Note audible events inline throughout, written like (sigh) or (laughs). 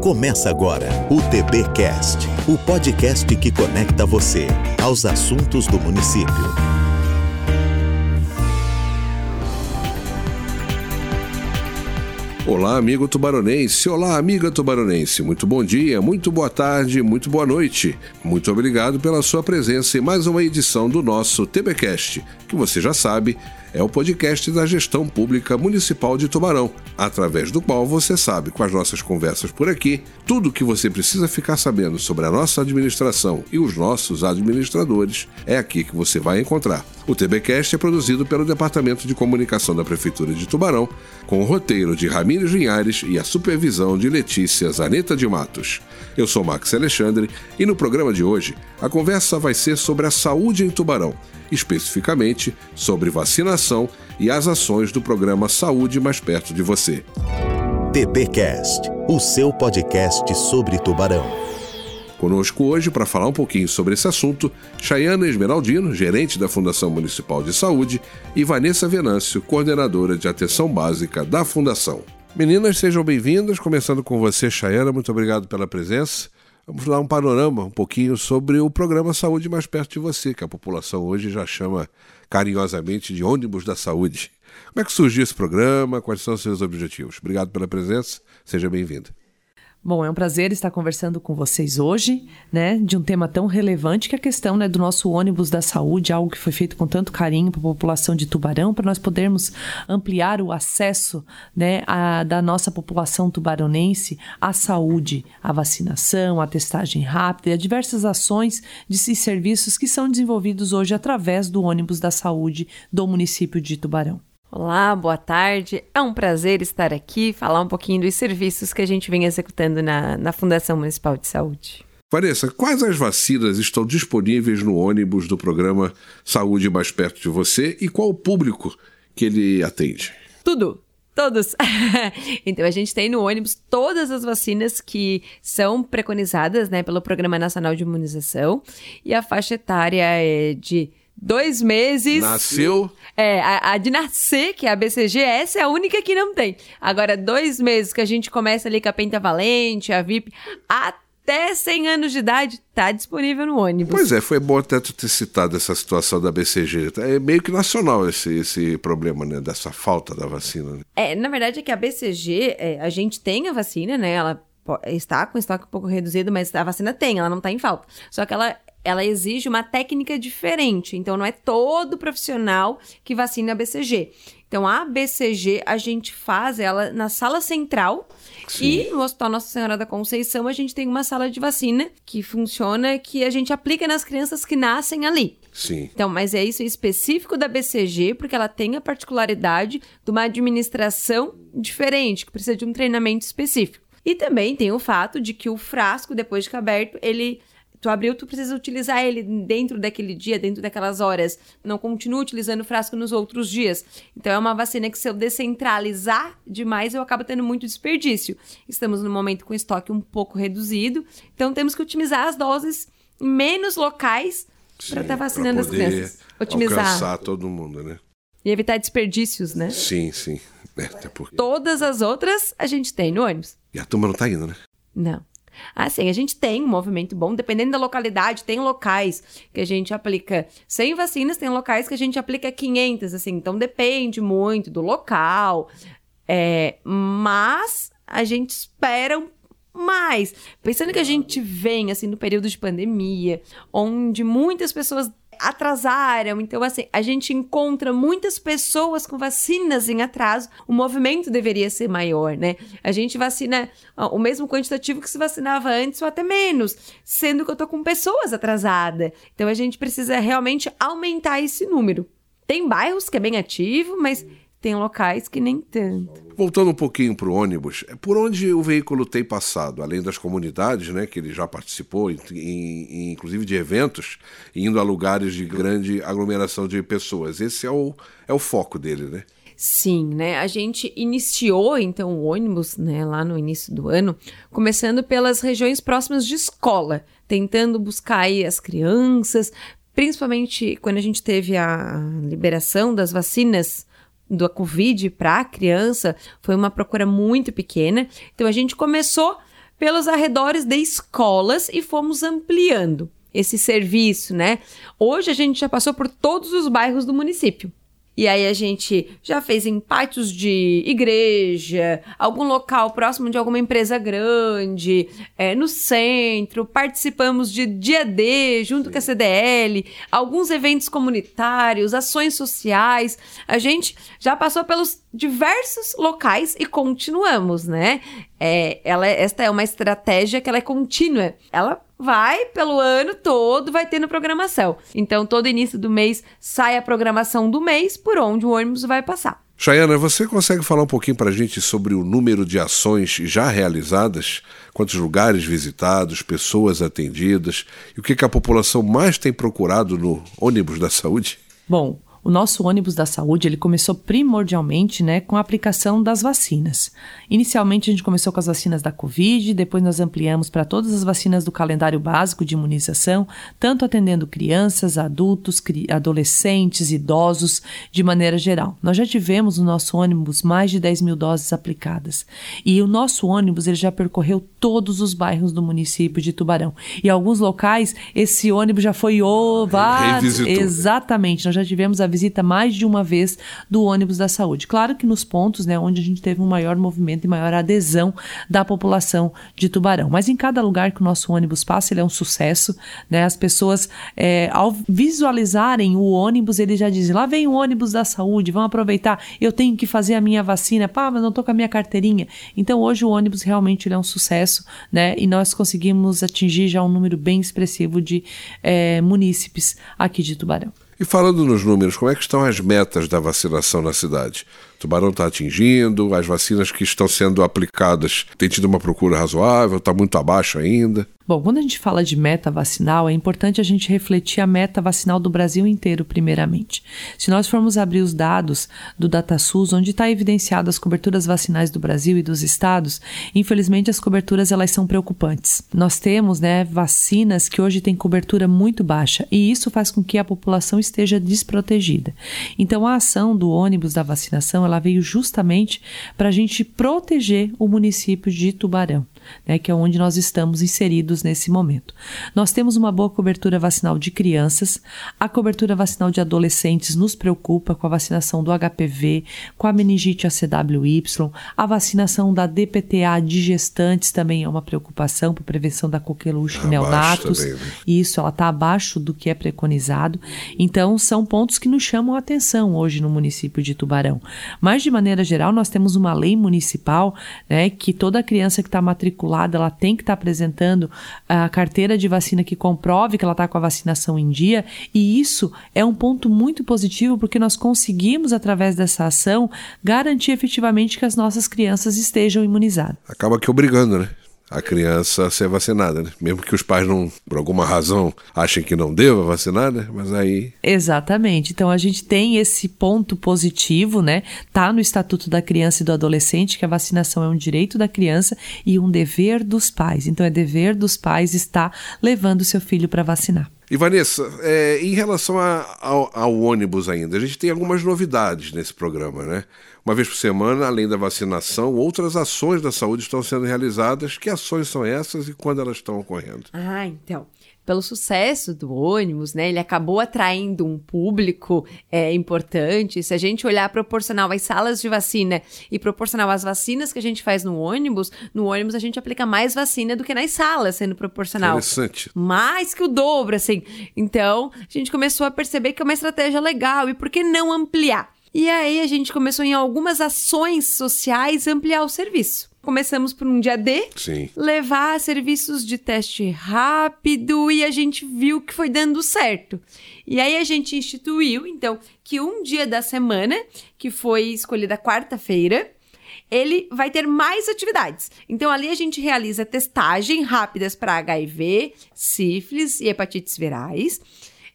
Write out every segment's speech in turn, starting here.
Começa agora o TBcast, o podcast que conecta você aos assuntos do município. Olá, amigo tubaronense. Olá, amiga tubaronense. Muito bom dia, muito boa tarde, muito boa noite. Muito obrigado pela sua presença em mais uma edição do nosso TBcast, que você já sabe é o podcast da Gestão Pública Municipal de Tubarão, através do qual você sabe, com as nossas conversas por aqui, tudo o que você precisa ficar sabendo sobre a nossa administração e os nossos administradores é aqui que você vai encontrar. O TBcast é produzido pelo Departamento de Comunicação da Prefeitura de Tubarão, com o roteiro de Ramírez Vinhares e a supervisão de Letícia Zaneta de Matos. Eu sou Max Alexandre e no programa de hoje a conversa vai ser sobre a saúde em Tubarão especificamente sobre vacinação e as ações do programa Saúde Mais Perto de Você. TBcast, o seu podcast sobre tubarão. Conosco hoje para falar um pouquinho sobre esse assunto, Chayana Esmeraldino, gerente da Fundação Municipal de Saúde, e Vanessa Venâncio, coordenadora de atenção básica da Fundação. Meninas, sejam bem-vindas. Começando com você, Chayana, muito obrigado pela presença. Vamos dar um panorama um pouquinho sobre o programa Saúde Mais Perto de Você, que a população hoje já chama carinhosamente de ônibus da saúde. Como é que surgiu esse programa? Quais são os seus objetivos? Obrigado pela presença, seja bem-vindo. Bom, é um prazer estar conversando com vocês hoje, né, de um tema tão relevante que é a questão, né, do nosso ônibus da saúde, algo que foi feito com tanto carinho para a população de Tubarão, para nós podermos ampliar o acesso, né, a, da nossa população tubaronense à saúde, à vacinação, à testagem rápida e a diversas ações de serviços que são desenvolvidos hoje através do ônibus da saúde do município de Tubarão. Olá, boa tarde. É um prazer estar aqui, falar um pouquinho dos serviços que a gente vem executando na, na Fundação Municipal de Saúde. Vanessa, quais as vacinas estão disponíveis no ônibus do programa Saúde Mais Perto de Você e qual o público que ele atende? Tudo. Todos. (laughs) então, a gente tem no ônibus todas as vacinas que são preconizadas né, pelo Programa Nacional de Imunização e a faixa etária é de dois meses. Nasceu? É, a, a, de nascer, que é a BCG, essa é a única que não tem. Agora, dois meses que a gente começa ali com a Pentavalente, a VIP, até 100 anos de idade, tá disponível no ônibus. Pois é, foi bom até tu ter citado essa situação da BCG. É meio que nacional esse, esse problema, né, dessa falta da vacina. Né? É, na verdade é que a BCG, é, a gente tem a vacina, né, ela está com estoque um pouco reduzido, mas a vacina tem, ela não está em falta. Só que ela ela exige uma técnica diferente. Então, não é todo profissional que vacina a BCG. Então, a BCG a gente faz ela na sala central Sim. e no Hospital Nossa Senhora da Conceição a gente tem uma sala de vacina que funciona que a gente aplica nas crianças que nascem ali. Sim. Então, mas é isso específico da BCG, porque ela tem a particularidade de uma administração diferente, que precisa de um treinamento específico. E também tem o fato de que o frasco, depois de aberto, ele tu abriu, tu precisa utilizar ele dentro daquele dia, dentro daquelas horas. Não continua utilizando o frasco nos outros dias. Então é uma vacina que se eu descentralizar demais, eu acabo tendo muito desperdício. Estamos no momento com estoque um pouco reduzido, então temos que otimizar as doses em menos locais para estar tá vacinando as crianças. Otimizar. Alcançar todo mundo, né? E evitar desperdícios, né? Sim, sim. É, até porque... Todas as outras a gente tem no ônibus. E a turma não tá indo, né? Não. Assim, a gente tem um movimento bom, dependendo da localidade, tem locais que a gente aplica 100 vacinas, tem locais que a gente aplica 500, assim, então depende muito do local, é, mas a gente espera mais. Pensando que a gente vem, assim, no período de pandemia, onde muitas pessoas atrasaram. Então, assim, a gente encontra muitas pessoas com vacinas em atraso. O movimento deveria ser maior, né? A gente vacina o mesmo quantitativo que se vacinava antes ou até menos, sendo que eu tô com pessoas atrasadas. Então, a gente precisa realmente aumentar esse número. Tem bairros que é bem ativo, mas tem locais que nem tanto. Voltando um pouquinho para o ônibus, é por onde o veículo tem passado, além das comunidades, né, que ele já participou, em, em, inclusive de eventos, indo a lugares de grande aglomeração de pessoas. Esse é o, é o foco dele, né? Sim, né? A gente iniciou então o ônibus, né, lá no início do ano, começando pelas regiões próximas de escola, tentando buscar aí as crianças, principalmente quando a gente teve a liberação das vacinas da Covid para a criança foi uma procura muito pequena. Então a gente começou pelos arredores de escolas e fomos ampliando esse serviço, né? Hoje a gente já passou por todos os bairros do município. E aí a gente já fez em pátios de igreja, algum local próximo de alguma empresa grande, é, no centro, participamos de dia D junto Sim. com a CDL, alguns eventos comunitários, ações sociais. A gente já passou pelos diversos locais e continuamos, né? É, ela, é, esta é uma estratégia que ela é contínua. Ela vai pelo ano todo, vai tendo programação. Então, todo início do mês sai a programação do mês por onde o ônibus vai passar. Chayana, você consegue falar um pouquinho para a gente sobre o número de ações já realizadas? Quantos lugares visitados, pessoas atendidas? E o que, que a população mais tem procurado no ônibus da saúde? Bom, o nosso ônibus da saúde ele começou primordialmente né, com a aplicação das vacinas. Inicialmente a gente começou com as vacinas da Covid, depois nós ampliamos para todas as vacinas do calendário básico de imunização, tanto atendendo crianças, adultos, cri adolescentes, idosos, de maneira geral. Nós já tivemos no nosso ônibus mais de 10 mil doses aplicadas. E o nosso ônibus ele já percorreu todos os bairros do município de Tubarão. E em alguns locais, esse ônibus já foi ovado. Exatamente, nós já tivemos a visita mais de uma vez do ônibus da saúde. Claro que nos pontos né, onde a gente teve um maior movimento e maior adesão da população de Tubarão. Mas em cada lugar que o nosso ônibus passa, ele é um sucesso. Né? As pessoas, é, ao visualizarem o ônibus, eles já dizem: lá vem o ônibus da saúde, vamos aproveitar, eu tenho que fazer a minha vacina. Pá, mas não estou com a minha carteirinha. Então hoje o ônibus realmente é um sucesso né? e nós conseguimos atingir já um número bem expressivo de é, munícipes aqui de Tubarão. E falando nos números, como é que estão as metas da vacinação na cidade? Tubarão está atingindo, as vacinas que estão sendo aplicadas têm tido uma procura razoável, está muito abaixo ainda. Bom, quando a gente fala de meta vacinal, é importante a gente refletir a meta vacinal do Brasil inteiro, primeiramente. Se nós formos abrir os dados do DataSUS, onde está evidenciado as coberturas vacinais do Brasil e dos estados, infelizmente as coberturas elas são preocupantes. Nós temos né, vacinas que hoje têm cobertura muito baixa e isso faz com que a população esteja desprotegida. Então, a ação do ônibus da vacinação ela veio justamente para a gente proteger o município de Tubarão, né, que é onde nós estamos inseridos nesse momento. Nós temos uma boa cobertura vacinal de crianças, a cobertura vacinal de adolescentes nos preocupa com a vacinação do HPV, com a meningite ACWY, a vacinação da DPTA de gestantes também é uma preocupação para prevenção da coqueluche tá neonatos. Também, né? Isso, ela está abaixo do que é preconizado. Então, são pontos que nos chamam a atenção hoje no município de Tubarão. Mas, de maneira geral, nós temos uma lei municipal né, que toda criança que está matriculada ela tem que estar tá apresentando a carteira de vacina que comprove que ela está com a vacinação em dia, e isso é um ponto muito positivo porque nós conseguimos, através dessa ação, garantir efetivamente que as nossas crianças estejam imunizadas. Acaba que obrigando, né? A criança ser vacinada, né? Mesmo que os pais não, por alguma razão, achem que não deva vacinar, né? Mas aí. Exatamente. Então a gente tem esse ponto positivo, né? Tá no Estatuto da Criança e do Adolescente que a vacinação é um direito da criança e um dever dos pais. Então é dever dos pais estar levando seu filho para vacinar. E Vanessa, é, em relação a, ao, ao, ônibus ainda, a gente tem algumas novidades nesse programa, né? Uma vez por semana, além da vacinação, outras ações da saúde estão sendo realizadas. Que ações são essas e quando elas estão ocorrendo? Ah, então pelo sucesso do ônibus, né? Ele acabou atraindo um público é, importante. Se a gente olhar proporcional às salas de vacina e proporcional às vacinas que a gente faz no ônibus, no ônibus a gente aplica mais vacina do que nas salas, sendo proporcional. Interessante. Mais que o dobro, assim. Então, a gente começou a perceber que é uma estratégia legal. E por que não ampliar? E aí a gente começou em algumas ações sociais ampliar o serviço. Começamos por um dia D, Sim. levar serviços de teste rápido e a gente viu que foi dando certo. E aí a gente instituiu, então, que um dia da semana, que foi escolhida quarta-feira, ele vai ter mais atividades. Então, ali a gente realiza testagem rápidas para HIV, sífilis e hepatites virais.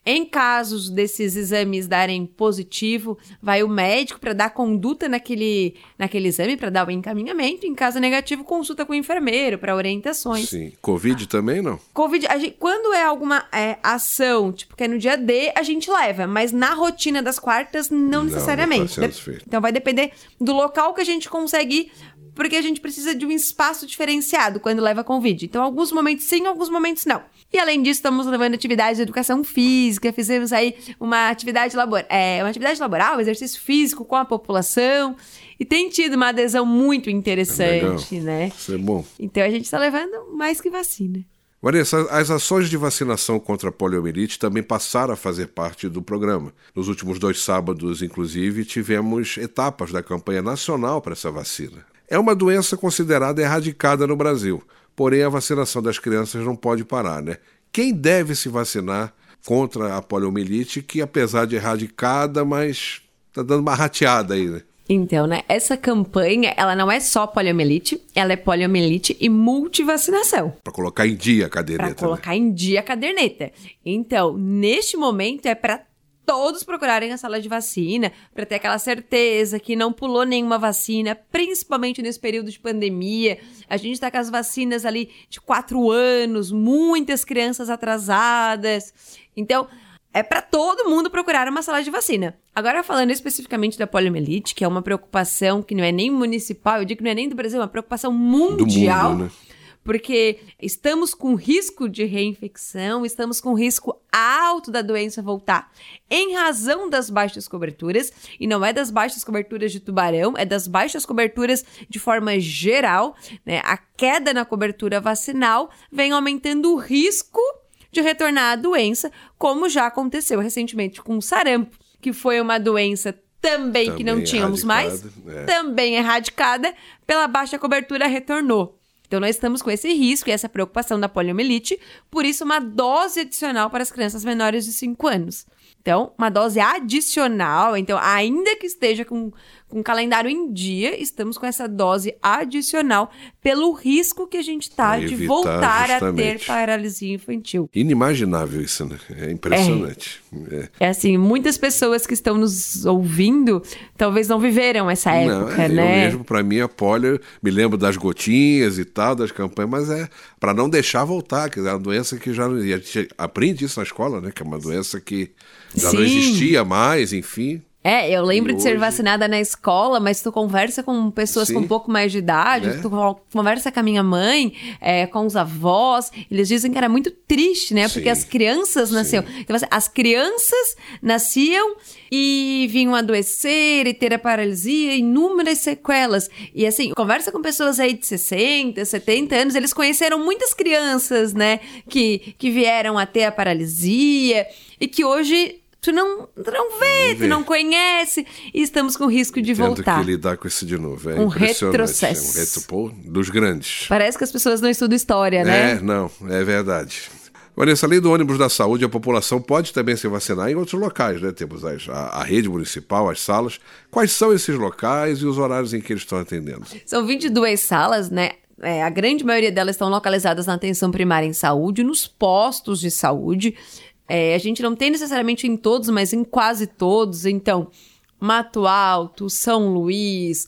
Em casos desses exames darem positivo, vai o médico para dar conduta naquele, naquele exame, para dar o encaminhamento. Em caso negativo, consulta com o enfermeiro para orientações. Sim. Covid também não? Covid, gente, quando é alguma é, ação, tipo, que é no dia D, a gente leva, mas na rotina das quartas, não, não necessariamente. Não tá então vai depender do local que a gente consegue porque a gente precisa de um espaço diferenciado quando leva convite. Então, alguns momentos sim, alguns momentos não. E além disso, estamos levando atividades de educação física, fizemos aí uma atividade laboral, é, uma atividade laboral, exercício físico com a população. E tem tido uma adesão muito interessante, É né? Isso é bom. Então a gente está levando mais que vacina. Vanessa, as ações de vacinação contra a poliomielite também passaram a fazer parte do programa. Nos últimos dois sábados, inclusive, tivemos etapas da campanha nacional para essa vacina. É uma doença considerada erradicada no Brasil, porém a vacinação das crianças não pode parar, né? Quem deve se vacinar contra a poliomielite, que apesar de erradicada, mas tá dando uma rateada aí, né? Então, né, essa campanha, ela não é só poliomielite, ela é poliomielite e multivacinação. Para colocar em dia a Para caderneta. né? colocar em dia a caderneta. Então, neste momento é para todos procurarem a sala de vacina, para ter aquela certeza que não pulou nenhuma vacina, principalmente nesse período de pandemia. A gente está com as vacinas ali de quatro anos, muitas crianças atrasadas. Então, é para todo mundo procurar uma sala de vacina. Agora, falando especificamente da poliomielite, que é uma preocupação que não é nem municipal, eu digo que não é nem do Brasil, é uma preocupação mundial. mundo, né? Porque estamos com risco de reinfecção, estamos com risco alto da doença voltar em razão das baixas coberturas, e não é das baixas coberturas de tubarão, é das baixas coberturas de forma geral, né? A queda na cobertura vacinal vem aumentando o risco de retornar à doença, como já aconteceu recentemente com o sarampo, que foi uma doença também, que não Também tínhamos mais, é. também erradicada, pela baixa cobertura retornou. Então, nós estamos com esse risco e essa preocupação da poliomielite, por isso, uma dose adicional para as crianças menores de 5 anos. Então, uma dose adicional. Então, ainda que esteja com, com o calendário em dia, estamos com essa dose adicional pelo risco que a gente tá Pra de voltar a ter justamente. paralisia infantil. Inimaginável isso, né? É impressionante. É. É assim, muitas pessoas que estão nos ouvindo talvez não viveram essa Não, época, é, né? Eu mesmo, pra mim, a polio, me lembro das gotinhas e tal, das campanhas, mas é para não deixar voltar, que é uma doença que já. E a gente aprende isso na escola, né? Que é uma doença que já não Sim. existia mais, enfim. É, eu lembro E de ser hoje- vacinada na escola, mas tu conversa com pessoas Sim. com um pouco mais de idade, É. tu con- conversa com a minha mãe, é, com os avós, eles dizem que era muito triste, né? Porque Sim. as crianças nasciam. Então, assim, as crianças nasciam e vinham adoecer e ter a paralisia, inúmeras sequelas. E assim, conversa com pessoas aí de 60, 70 anos, eles conheceram muitas crianças, né? Que, que vieram a ter a paralisia e que hoje. Tu não, tu não vê, Não tu não conhece e estamos com risco de Tendo voltar. que lidar com isso de novo. É Um retrocesso. É um retro, pô, dos grandes. Parece que as pessoas não estudam história, né? É, não, é verdade. Vanessa, além do ônibus da saúde, a população pode também se vacinar em outros locais, né? Temos as- a, a rede municipal, as salas. Quais são esses locais e os horários em que eles estão atendendo? São 22 salas, né? É, a grande maioria delas estão localizadas na atenção primária em saúde, nos postos de saúde. É, a gente não tem necessariamente em todos, mas em quase todos. Então, Mato Alto, São Luís,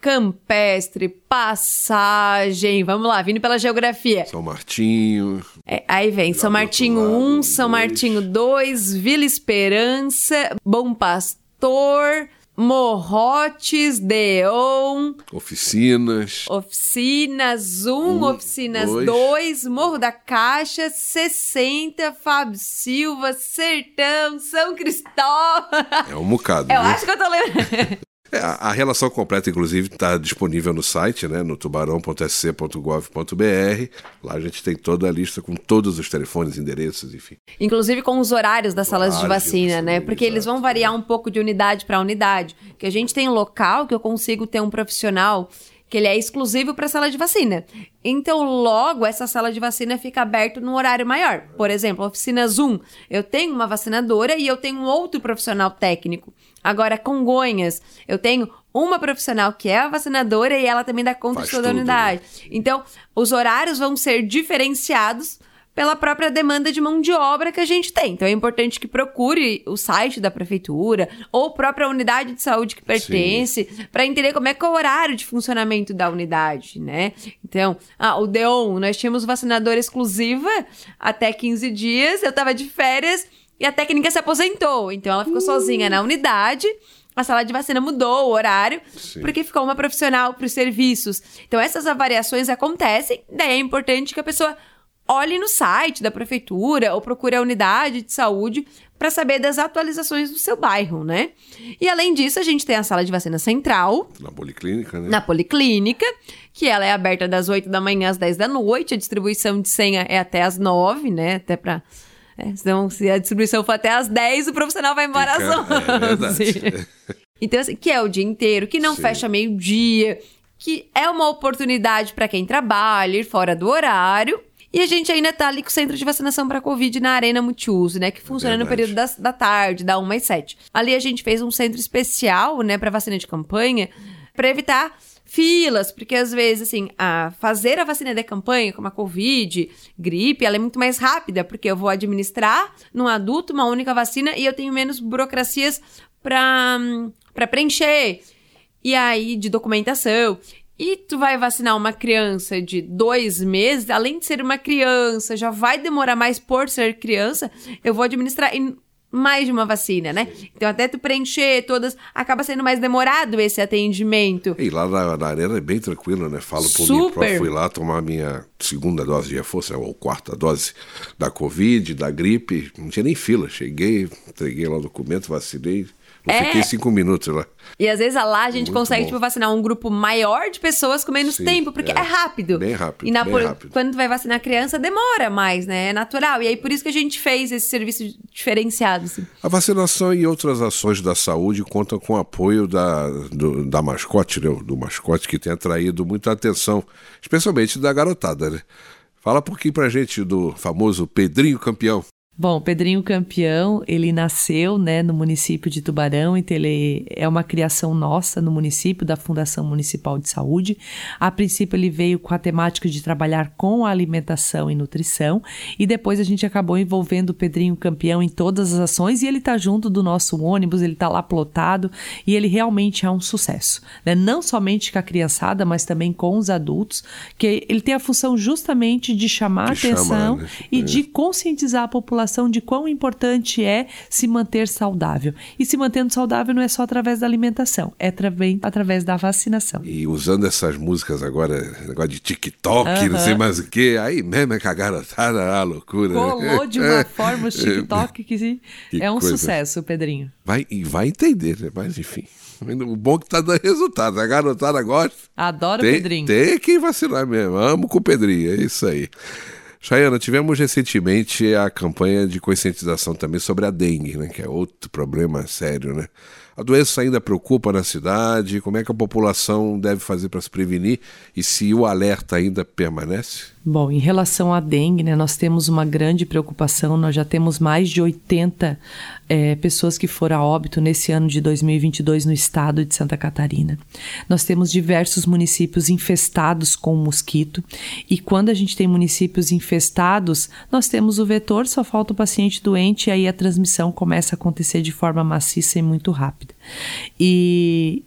Campestre, Passagem. Vamos lá, vindo pela geografia. São Martinho, É, aí vem São Martinho lado, 1, São dois. Martinho 2, Vila Esperança, Bom Pastor, Morrotes, Deon, oficinas. Oficinas 1, Um, Oficinas dois. 2, Morro da Caixa, 60, Fábio Silva, Sertão, São Cristóvão. É um bocado. Eu viu? acho que eu tô lembrando. (laughs) É, a, a relação completa, inclusive, está disponível no site, né, no tubarão.sc.gov.br. Lá a gente tem toda a lista com todos os telefones, endereços, enfim. Inclusive com os horários das salas de Horários de vacina, vacina, né? Porque eles exato. vão variar um pouco de unidade para unidade. Que a gente tem um local que eu consigo ter um profissional que ele é exclusivo para sala de vacina. Então, logo, essa sala de vacina fica aberta num horário maior. Por exemplo, oficina Zoom. Eu tenho uma vacinadora e eu tenho um outro profissional técnico. Agora, Congonhas, eu tenho uma profissional que é a vacinadora e ela também dá conta Faz de toda a unidade. Então, os horários vão ser diferenciados pela própria demanda de mão de obra que a gente tem. Então é importante que procure o site da prefeitura ou própria unidade de saúde que pertence para entender como é que é o horário de funcionamento da unidade, né? Então, ah, o Deon, nós tínhamos vacinadora exclusiva até 15 dias, eu tava de férias e a técnica se aposentou. Então ela ficou sozinha na unidade. a sala de vacina mudou o horário, Sim. porque ficou uma profissional para os serviços. Então, essas avariações acontecem, daí é importante que a pessoa olhe no site da prefeitura ou procure a unidade de saúde para saber das atualizações do seu bairro, né? E além disso, a gente tem a sala de vacina central, Na policlínica, né? na Policlínica, que ela é aberta das 8 da manhã às 10 da noite. A distribuição de senha é até às 9, né? Até pra. É, senão, se a distribuição for até às 10, o profissional vai embora às Fica- é 11. verdade. (laughs) então, assim, que é o dia inteiro, que não Sim. fecha meio-dia, que é uma oportunidade para quem trabalha, ir fora do horário. E a gente ainda tá ali com o centro de vacinação para Covid na Arena Multiuso, né? Que funciona no Verdade. período das- da, tarde, da 1 às 7. Ali a gente fez um centro especial, né, para vacina de campanha, para evitar filas, porque às vezes, assim, a fazer a vacina de campanha, como a Covid, gripe, ela é muito mais rápida, porque eu vou administrar num adulto uma única vacina e eu tenho menos burocracias para preencher. E aí, de documentação. E tu vai vacinar uma criança de dois meses, além de ser uma criança, já vai demorar mais por ser criança, eu vou administrar em mais de uma vacina, né? Então, até tu preencher todas, acaba sendo mais demorado esse atendimento. E lá na, na arena é bem tranquilo, né? Falo por mim, Super. próprio, fui lá tomar a minha segunda dose de reforço, ou quarta dose da Covid, da gripe, não tinha nem fila. Cheguei, entreguei lá o documento, vacinei, não É. fiquei cinco minutos lá. E às vezes lá a gente Muito consegue, bom. tipo, vacinar um grupo maior de pessoas com menos Sim, tempo, porque é, é. rápido. Bem rápido, E na bem poli- rápido. quando tu vai vacinar criança, demora mais, né? É natural. E aí por isso que a gente fez esse serviço diferenciado, assim. A vacinação e outras ações da saúde contam com o apoio da, do- da mascote, né? do mascote que tem atraído muita atenção, especialmente da garotada, né? Fala um pouquinho pra gente do famoso Pedrinho Campeão. Bom, Pedrinho Campeão, ele nasceu né, no município de Tubarão, então ele é uma criação nossa no município, da Fundação Municipal de Saúde. A princípio ele veio com a temática de trabalhar com a alimentação e nutrição, e depois a gente acabou envolvendo o Pedrinho Campeão em todas as ações, e ele está junto do nosso ônibus, ele está lá plotado, e ele realmente é um sucesso. Né? Não somente com a criançada, mas também com os adultos, que ele tem a função justamente de chamar De atenção chamar, né? e É. de conscientizar a população de quão importante é se manter saudável. E se mantendo saudável não é só através da alimentação, é também através da vacinação. E usando essas músicas agora, negócio de TikTok, não sei mais o que, aí mesmo é que a garotada a loucura. né? Colou de uma (laughs) forma o TikTok que, Que é um coisa. sucesso, Pedrinho. Vai, e vai entender, né? Mas enfim. O bom é que tá dando resultado. A garotada gosta. Adoro o Tem, Pedrinho. tem que vacinar mesmo. Amo com o Pedrinho, é isso aí. Chayana, tivemos recentemente a campanha de conscientização também sobre a dengue, né? Que é outro problema sério, né? A doença ainda preocupa na cidade. Como é que a população deve fazer para se prevenir? E se o alerta ainda permanece? Bom, em relação à dengue, né, nós temos uma grande preocupação. Nós já temos mais de 80 eh, pessoas que foram a óbito nesse ano de 2022 no estado de Santa Catarina. Nós temos diversos municípios infestados com mosquito. E quando a gente tem municípios infestados, nós temos o vetor, só falta o paciente doente e aí a transmissão começa a acontecer de forma maciça e muito rápida. E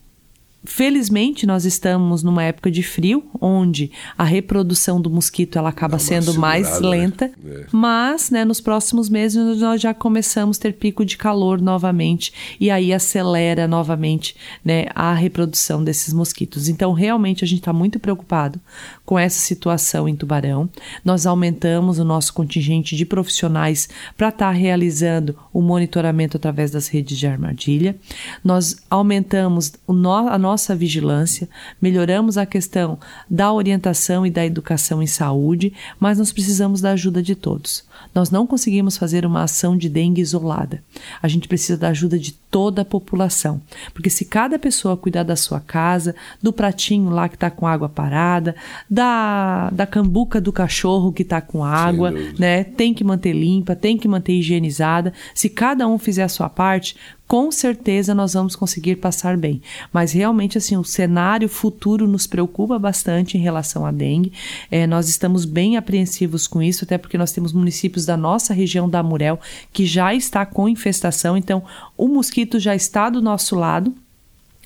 Felizmente, nós estamos numa época de frio, onde a reprodução do mosquito ela acaba Dá uma sendo mais segurada, né? lenta, É. mas né, nos próximos meses nós já começamos a ter pico de calor novamente e aí acelera novamente né, a reprodução desses mosquitos. Então, realmente, a gente está muito preocupado com essa situação em Tubarão. Nós aumentamos o nosso contingente de profissionais para estar realizando o monitoramento através das redes de armadilha. Nós aumentamos o no- a nossa vigilância, melhoramos a questão da orientação e da educação em saúde, mas nós precisamos da ajuda de todos. Nós não conseguimos fazer uma ação de dengue isolada. A gente precisa da ajuda de toda a população. Porque se cada pessoa cuidar da sua casa, do pratinho lá que está com água parada, da, da cambuca do cachorro que está com água, né? Tem que manter limpa, tem que manter higienizada. Se cada um fizer a sua parte, com certeza nós vamos conseguir passar bem. Mas realmente, assim, o cenário futuro nos preocupa bastante em relação à dengue. É, nós estamos bem apreensivos com isso, até porque nós temos municípios da nossa região da Murel que já está com infestação, então o mosquito já está do nosso lado.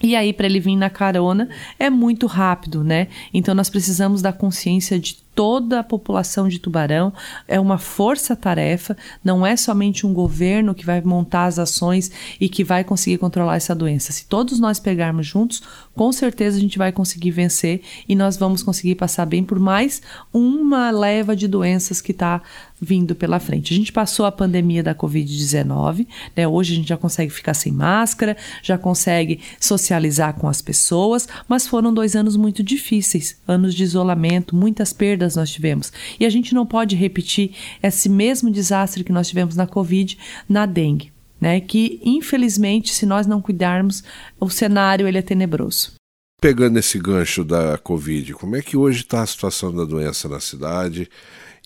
E aí, para ele vir na carona, é muito rápido, né? Então, nós precisamos da consciência de toda a população de Tubarão, é uma força-tarefa, não é somente um governo que vai montar as ações e que vai conseguir controlar essa doença. Se todos nós pegarmos juntos, com certeza a gente vai conseguir vencer e nós vamos conseguir passar bem por mais uma leva de doenças que está vindo pela frente. A gente passou a pandemia da Covid-19, né? Hoje a gente já consegue ficar sem máscara, já consegue socializar com as pessoas, mas foram dois anos muito difíceis, anos de isolamento, muitas perdas nós tivemos. E a gente não pode repetir esse mesmo desastre que nós tivemos na Covid na dengue. Né, que infelizmente, se nós não cuidarmos, o cenário ele é tenebroso. Pegando esse gancho da Covid, como é que hoje está a situação da doença na cidade?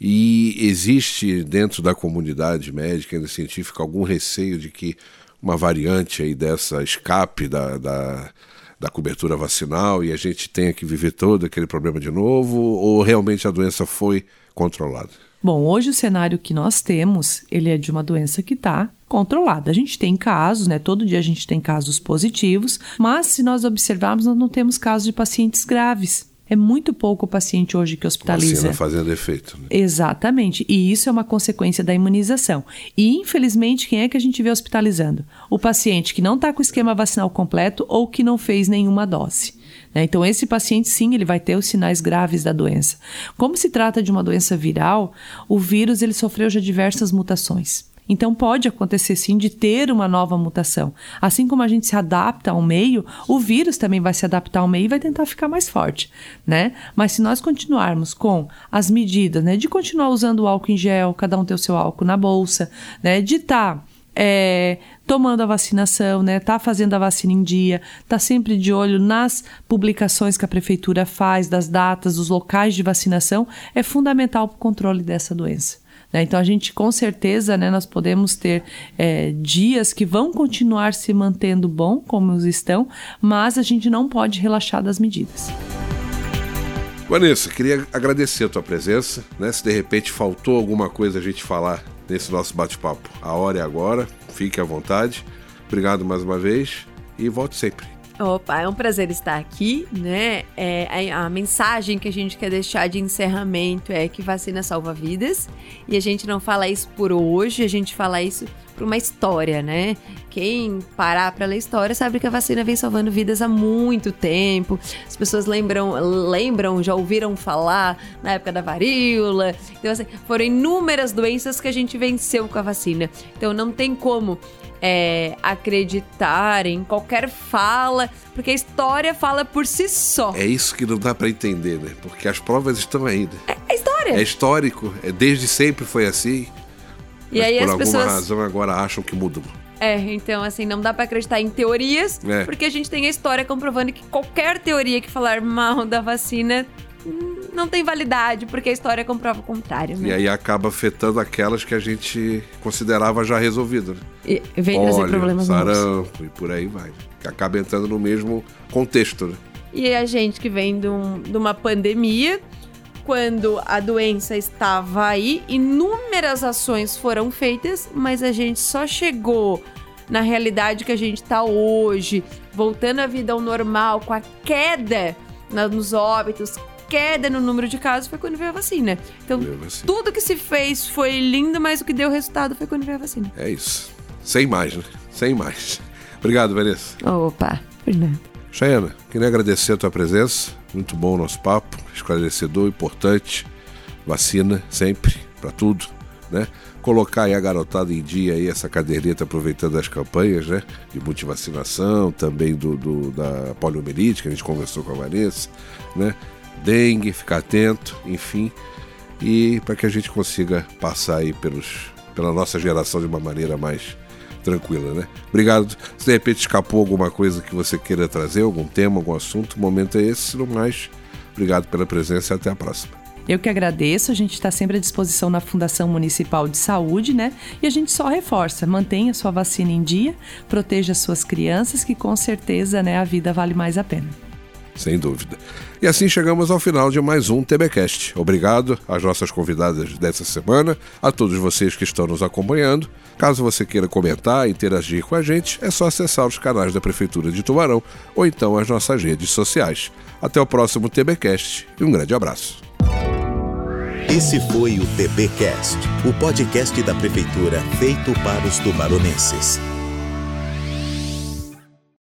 E existe dentro da comunidade médica e científica algum receio de que uma variante aí dessa escape da, da, da cobertura vacinal e a gente tenha que viver todo aquele problema de novo? Ou realmente a doença foi controlada? Bom, hoje o cenário que nós temos, ele é de uma doença que está controlada. A gente tem casos, né? Todo dia a gente tem casos positivos, mas se nós observarmos, nós não temos casos de pacientes graves. É muito pouco o paciente hoje que hospitaliza. Vacina fazendo efeito. Né? Exatamente. E isso é uma consequência da imunização. E, infelizmente, quem é que a gente vê hospitalizando? O paciente que não está com o esquema vacinal completo ou que não fez nenhuma dose. Né? Então, esse paciente, sim, ele vai ter os sinais graves da doença. Como se trata de uma doença viral, o vírus ele sofreu já diversas mutações. Então pode acontecer sim de ter uma nova mutação. Assim como a gente se adapta ao meio, o vírus também vai se adaptar ao meio e vai tentar ficar mais forte, né? Mas se nós continuarmos com as medidas, né, de continuar usando o álcool em gel, cada um ter o seu álcool na bolsa, né, de estar tá, é, tomando a vacinação, né? Tá fazendo a vacina em dia, tá sempre de olho nas publicações que a prefeitura faz, das datas, dos locais de vacinação, é fundamental para o controle dessa doença. Né? Então a gente com certeza né, nós podemos ter é, dias que vão continuar se mantendo bom como estão, mas a gente não pode relaxar das medidas. Vanessa, queria agradecer a tua presença. Né? Se de repente faltou alguma coisa a gente falar nesse nosso bate-papo, a hora é agora. Fique à vontade. Obrigado mais uma vez e volte sempre. Opa, é um prazer estar aqui, né? É, a, a, mensagem que a gente quer deixar de encerramento é que vacina salva vidas. E a gente não fala isso por hoje, a gente fala isso por uma história, né? Quem parar para ler história sabe que a vacina vem salvando vidas há muito tempo. As pessoas lembram, lembram, já ouviram falar na época da varíola. Então, assim, foram inúmeras doenças que a gente venceu com a vacina. Então, não tem como é, acreditar em qualquer fala, porque a história fala por si só. É isso que não dá para entender, né? Porque as provas estão aí. Né? É, é história. É histórico, é, desde sempre foi assim. E aí por as alguma pessoas... razão agora acham que mudou. É, então assim, não dá para acreditar em teorias, é. porque a gente tem a história comprovando que qualquer teoria que falar mal da vacina não tem validade, porque a história comprova o contrário. Né? E aí acaba afetando aquelas que a gente considerava já resolvidas. Né? E vem trazer problemas sarampo novos. e por aí vai. Acaba entrando no mesmo contexto. Né? E a gente que vem de, um, de uma pandemia, quando a doença estava aí, inúmeras ações foram feitas, mas a gente só chegou na realidade que a gente está hoje, voltando à vida ao normal, com a queda nos óbitos, queda no número de casos foi quando veio a vacina. Então, vacina. tudo que se fez foi lindo, mas o que deu resultado foi quando veio a vacina. É isso. Sem mais, né? Sem mais. Obrigado, Vanessa. Opa, Fernando. Chayana, queria agradecer a tua presença. Muito bom o nosso papo, esclarecedor, importante. Vacina sempre, para tudo, né? Colocar aí a garotada em dia aí, essa caderneta aproveitando as campanhas, né? De multivacinação, também do, do da poliomielite, que a gente conversou com a Vanessa, né? dengue, ficar atento, enfim, e para que a gente consiga passar aí pelos, pela nossa geração de uma maneira mais tranquila, né? Obrigado. Se de repente escapou alguma coisa que você queira trazer, algum tema, algum assunto, o momento é esse. No mais, obrigado pela presença e até a próxima. Eu que agradeço, a gente está sempre à disposição na Fundação Municipal de Saúde, né? E a gente só reforça, mantenha sua vacina em dia, proteja suas crianças, que com certeza né, a vida vale mais a pena sem dúvida. E assim chegamos ao final de mais um TBcast. Obrigado às nossas convidadas dessa semana, a todos vocês que estão nos acompanhando. Caso você queira comentar interagir com a gente, é só acessar os canais da Prefeitura de Tubarão ou então as nossas redes sociais. Até o próximo TBcast e um grande abraço. Esse foi o TBcast, o podcast da prefeitura feito para os tubaronenses.